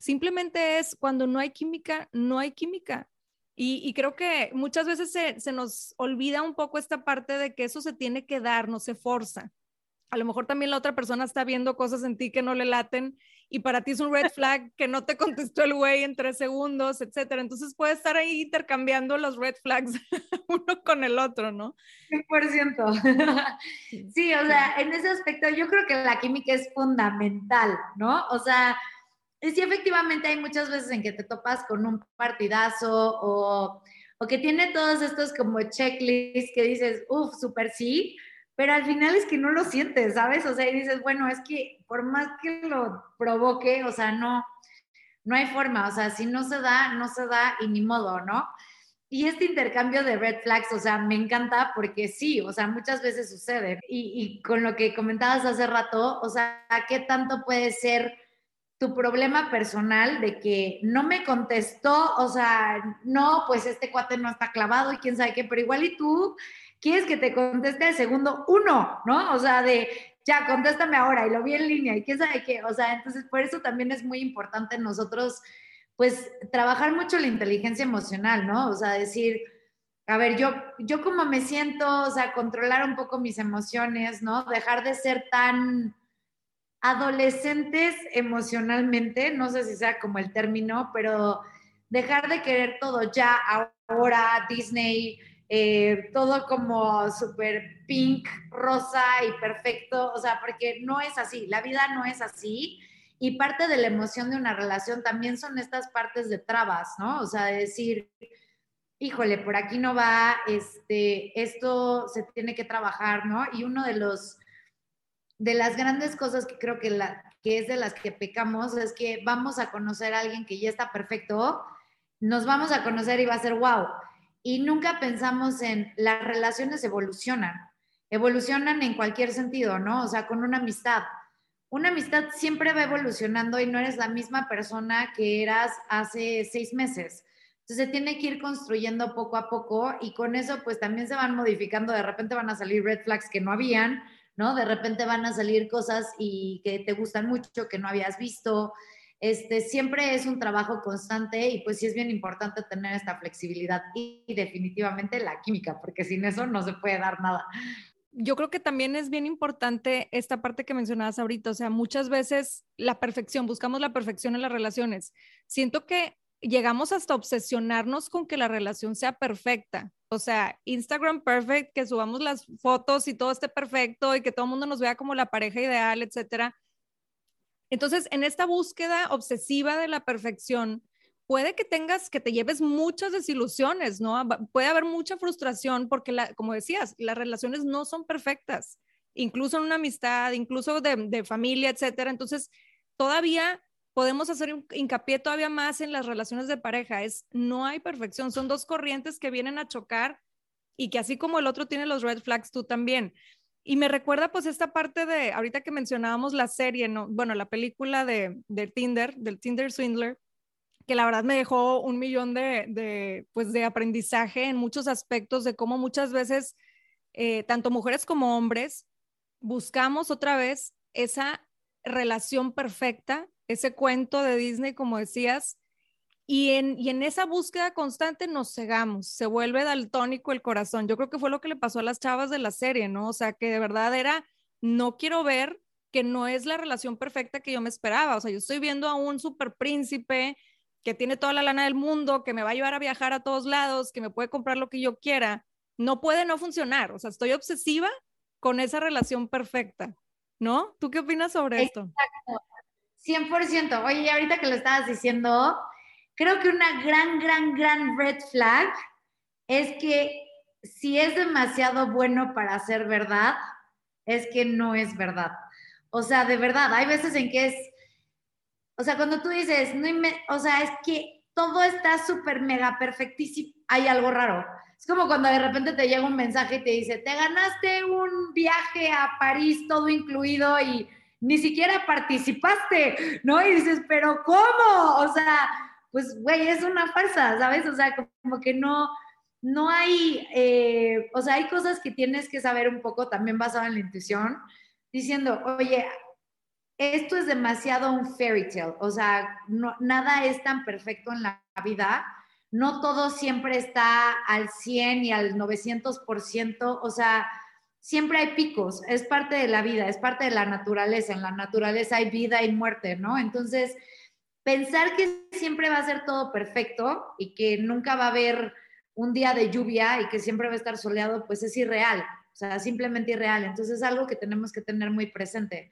Simplemente es cuando no hay química, no hay química. Y, creo que muchas veces se, se, nos olvida un poco esta parte de que eso se tiene que dar, no se forza. a lo mejor también la otra persona está viendo cosas en ti que no le laten y para ti es un red flag que no te contestó el güey en tres segundos, etcétera. Entonces puede estar ahí intercambiando los red flags uno con el otro, ¿no? 100%. Sí, o sea, en ese aspecto yo creo que la química es fundamental, ¿no? O sea, sí, efectivamente hay muchas veces en que te topas con un partidazo o, o que tiene todos estos como checklists que dices, uff, súper sí, pero al final es que no lo sientes, ¿sabes? O sea, y dices, bueno, es que por más que lo provoque, o sea, no, no hay forma, o sea, si no se da, no se da y ni modo, ¿no? Y este intercambio de red flags, o sea, me encanta porque sí, o sea, muchas veces sucede. Y, y con lo que comentabas hace rato, o sea, ¿qué tanto puede ser tu problema personal de que no me contestó, o sea, no, pues este cuate no está clavado y quién sabe qué, pero igual y tú quieres que te conteste el segundo uno, ¿no? O sea, de ya, contéstame ahora y lo vi en línea y quién sabe qué, o sea, entonces por eso también es muy importante nosotros, pues, trabajar mucho la inteligencia emocional, ¿no? O sea, decir, a ver, yo, yo como me siento, o sea, controlar un poco mis emociones, ¿no? Dejar de ser tan adolescentes emocionalmente, no sé si sea como el término, pero dejar de querer todo ya, ahora, Disney, eh, todo como súper pink, rosa y perfecto, o sea, porque no es así, la vida no es así. Y parte de la emoción de una relación también son estas partes de trabas, ¿no? O sea, de decir, híjole, por aquí no va, este, esto se tiene que trabajar, ¿no? Y uno de los, de las grandes cosas que creo que, es de las que pecamos es que vamos a conocer a alguien que ya está perfecto, nos vamos a conocer y va a ser wow y nunca pensamos en las relaciones evolucionan, evolucionan en cualquier sentido, ¿no? O sea, con una amistad. Una amistad siempre va evolucionando y no eres la misma persona que eras hace seis meses. Entonces se tiene que ir construyendo poco a poco y con eso pues también se van modificando, de repente van a salir red flags que no habían, ¿no? De repente van a salir cosas y que te gustan mucho, que no habías visto, este, siempre es un trabajo constante y pues sí es bien importante tener esta flexibilidad y, definitivamente la química, porque sin eso no se puede dar nada. Yo creo que también es bien importante esta parte que mencionabas ahorita, o sea, muchas veces la perfección, buscamos la perfección en las relaciones. Siento que llegamos hasta obsesionarnos con que la relación sea perfecta. O sea, Instagram perfect, que subamos las fotos y todo esté perfecto y que todo el mundo nos vea como la pareja ideal, etcétera entonces, en esta búsqueda obsesiva de la perfección, puede que tengas, que te lleves muchas desilusiones, ¿no? Puede haber mucha frustración porque, como decías, las relaciones no son perfectas, incluso en una amistad, incluso de, familia, etcétera. Entonces, todavía podemos hacer hincapié todavía más en las relaciones de pareja. Es, no hay perfección, son dos corrientes que vienen a chocar y que así como el otro tiene los red flags, tú también. Y me recuerda pues esta parte de, ahorita que mencionábamos la serie, ¿no? bueno, la película de, de Tinder, del Tinder Swindler, que la verdad me dejó un millón de, de, pues, de aprendizaje en muchos aspectos de cómo muchas veces, eh, tanto mujeres como hombres, buscamos otra vez esa relación perfecta, ese cuento de Disney, como decías, y en, esa búsqueda constante nos cegamos, se vuelve daltónico el corazón. Yo creo que fue lo que le pasó a las chavas de la serie, ¿no? O sea, que de verdad era, no quiero ver que no es la relación perfecta que yo me esperaba. O sea, yo estoy viendo a un super príncipe que tiene toda la lana del mundo, que me va a llevar a viajar a todos lados, que me puede comprar lo que yo quiera. No puede no funcionar. O sea, estoy obsesiva con esa relación perfecta, ¿no? ¿Tú qué opinas sobre esto? Exacto. 100%. Oye, ahorita que lo estabas diciendo, Creo que una gran, gran, gran red flag es que si es demasiado bueno para ser verdad, es que no es verdad. O sea, de verdad, hay veces en que es, o sea, cuando tú dices, no o sea, es que todo está súper mega perfectísimo, hay algo raro. Es como cuando de repente te llega un mensaje y te dice, te ganaste un viaje a París todo incluido y ni siquiera participaste, ¿no? Y dices, pero ¿cómo? O sea, pues, güey, es una farsa, ¿sabes? O sea, como que no, no hay, eh, o sea, hay cosas que tienes que saber un poco también basado en la intuición, diciendo, oye, esto es demasiado un fairy tale, o sea, nada es tan perfecto en la vida, no todo siempre está al 100 y al 900%, o sea, siempre hay picos, es parte de la vida, es parte de la naturaleza, en la naturaleza hay vida y muerte, ¿no? Entonces, pensar que siempre va a ser todo perfecto y que nunca va a haber un día de lluvia y que siempre va a estar soleado, pues es irreal, o sea, simplemente irreal. Entonces es algo que tenemos que tener muy presente.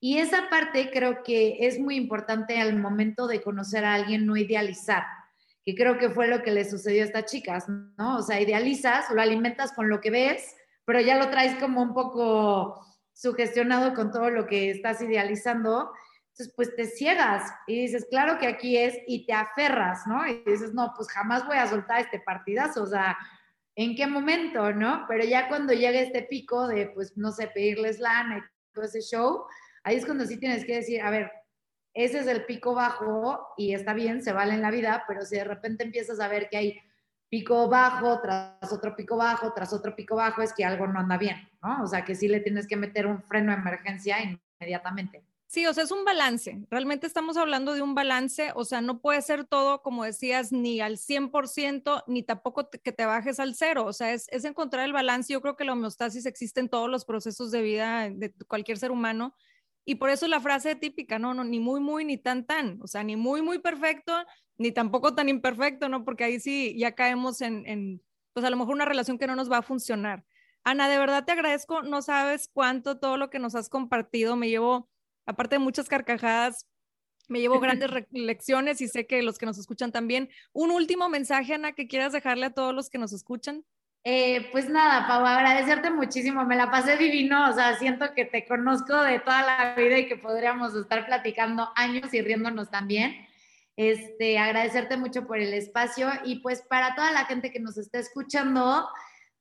Y esa parte creo que es muy importante al momento de conocer a alguien, no idealizar, que creo que fue lo que le sucedió a estas chicas, ¿no? O sea, idealizas, lo alimentas con lo que ves, pero ya lo traes como un poco sugestionado con todo lo que estás idealizando entonces, pues te ciegas y dices, claro que aquí es, y te aferras, ¿no? Y dices, no, pues jamás voy a soltar este partidazo, o sea, ¿en qué momento, no? Pero ya cuando llega este pico de, pues, no sé, pedirles lana y todo ese show, ahí es cuando sí tienes que decir, a ver, ese es el pico bajo y está bien, se vale en la vida, pero si de repente empiezas a ver que hay pico bajo, tras otro pico bajo, tras otro pico bajo, es que algo no anda bien, ¿no? O sea, que sí le tienes que meter un freno de emergencia inmediatamente. Sí, o sea, es un balance. Realmente estamos hablando de un balance, o sea, no puede ser todo, como decías, ni al 100%, ni tampoco que te bajes al cero. O sea, es, encontrar el balance. Yo creo que la homeostasis existe en todos los procesos de vida de cualquier ser humano. Y por eso la frase típica, no, no, ni muy, muy, ni tan, tan. O sea, ni muy, muy perfecto, ni tampoco tan imperfecto, ¿no? Porque ahí sí ya caemos en, en pues a lo mejor una relación que no nos va a funcionar. Ana, de verdad te agradezco. No sabes cuánto todo lo que nos has compartido. Me llevo aparte de muchas carcajadas, me llevo grandes lecciones y sé que los que nos escuchan también. Un último mensaje, Ana, que quieras dejarle a todos los que nos escuchan. Eh, pues nada, Pau, agradecerte muchísimo. Me la pasé divino. O sea, siento que te conozco de toda la vida y que podríamos estar platicando años y riéndonos también. Este, agradecerte mucho por el espacio y pues para toda la gente que nos está escuchando,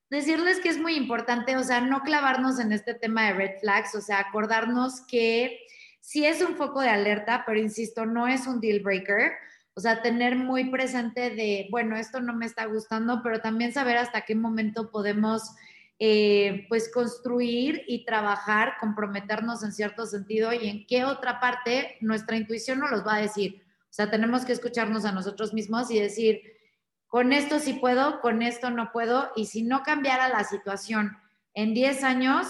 decirles que es muy importante, o sea, no clavarnos en este tema de red flags, o sea, acordarnos que sí es un foco de alerta, pero insisto, no es un deal breaker. O sea, tener muy presente de, bueno, esto no me está gustando, pero también saber hasta qué momento podemos, eh, pues, construir y trabajar, comprometernos en cierto sentido y en qué otra parte nuestra intuición nos los va a decir. O sea, tenemos que escucharnos a nosotros mismos y decir, con esto sí puedo, con esto no puedo, y si no cambiara la situación en 10 años,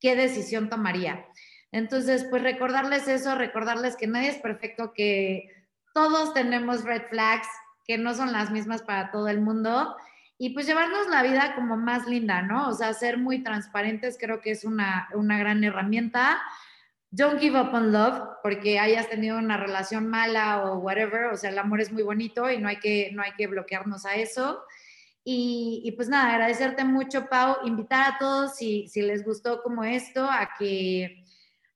¿qué decisión tomaría? Entonces, pues recordarles eso, recordarles que nadie es perfecto, que todos tenemos red flags, que no son las mismas para todo el mundo y pues llevarnos la vida como más linda, ¿no? O sea, ser muy transparentes creo que es una, una gran herramienta. Don't give up on love, porque hayas tenido una relación mala o whatever, o sea, el amor es muy bonito y no hay que, no hay que bloquearnos a eso. Y, pues nada, agradecerte mucho, Pau, invitar a todos, si, si les gustó como esto, a que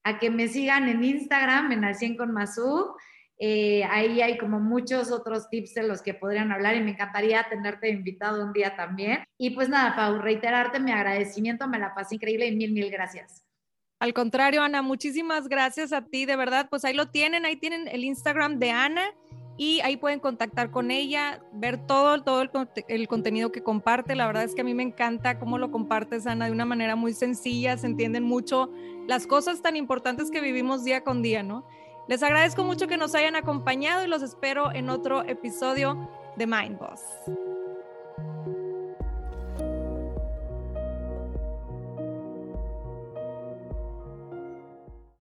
a que me sigan en Instagram, en Al 100 con Mazú. Eh, ahí hay como muchos otros tips de los que podrían hablar y me encantaría tenerte invitado un día también. Y pues nada, Pau, reiterarte mi agradecimiento, me la pasé increíble y mil, mil gracias. Al contrario, Ana, muchísimas gracias a ti, de verdad. Pues ahí lo tienen, ahí tienen el Instagram de Ana y ahí pueden contactar con ella, ver todo, todo el, contenido que comparte. La verdad es que a mí me encanta cómo lo compartes, Ana, de una manera muy sencilla, se entienden mucho las cosas tan importantes que vivimos día con día, ¿no? Les agradezco mucho que nos hayan acompañado y los espero en otro episodio de Mind Boss.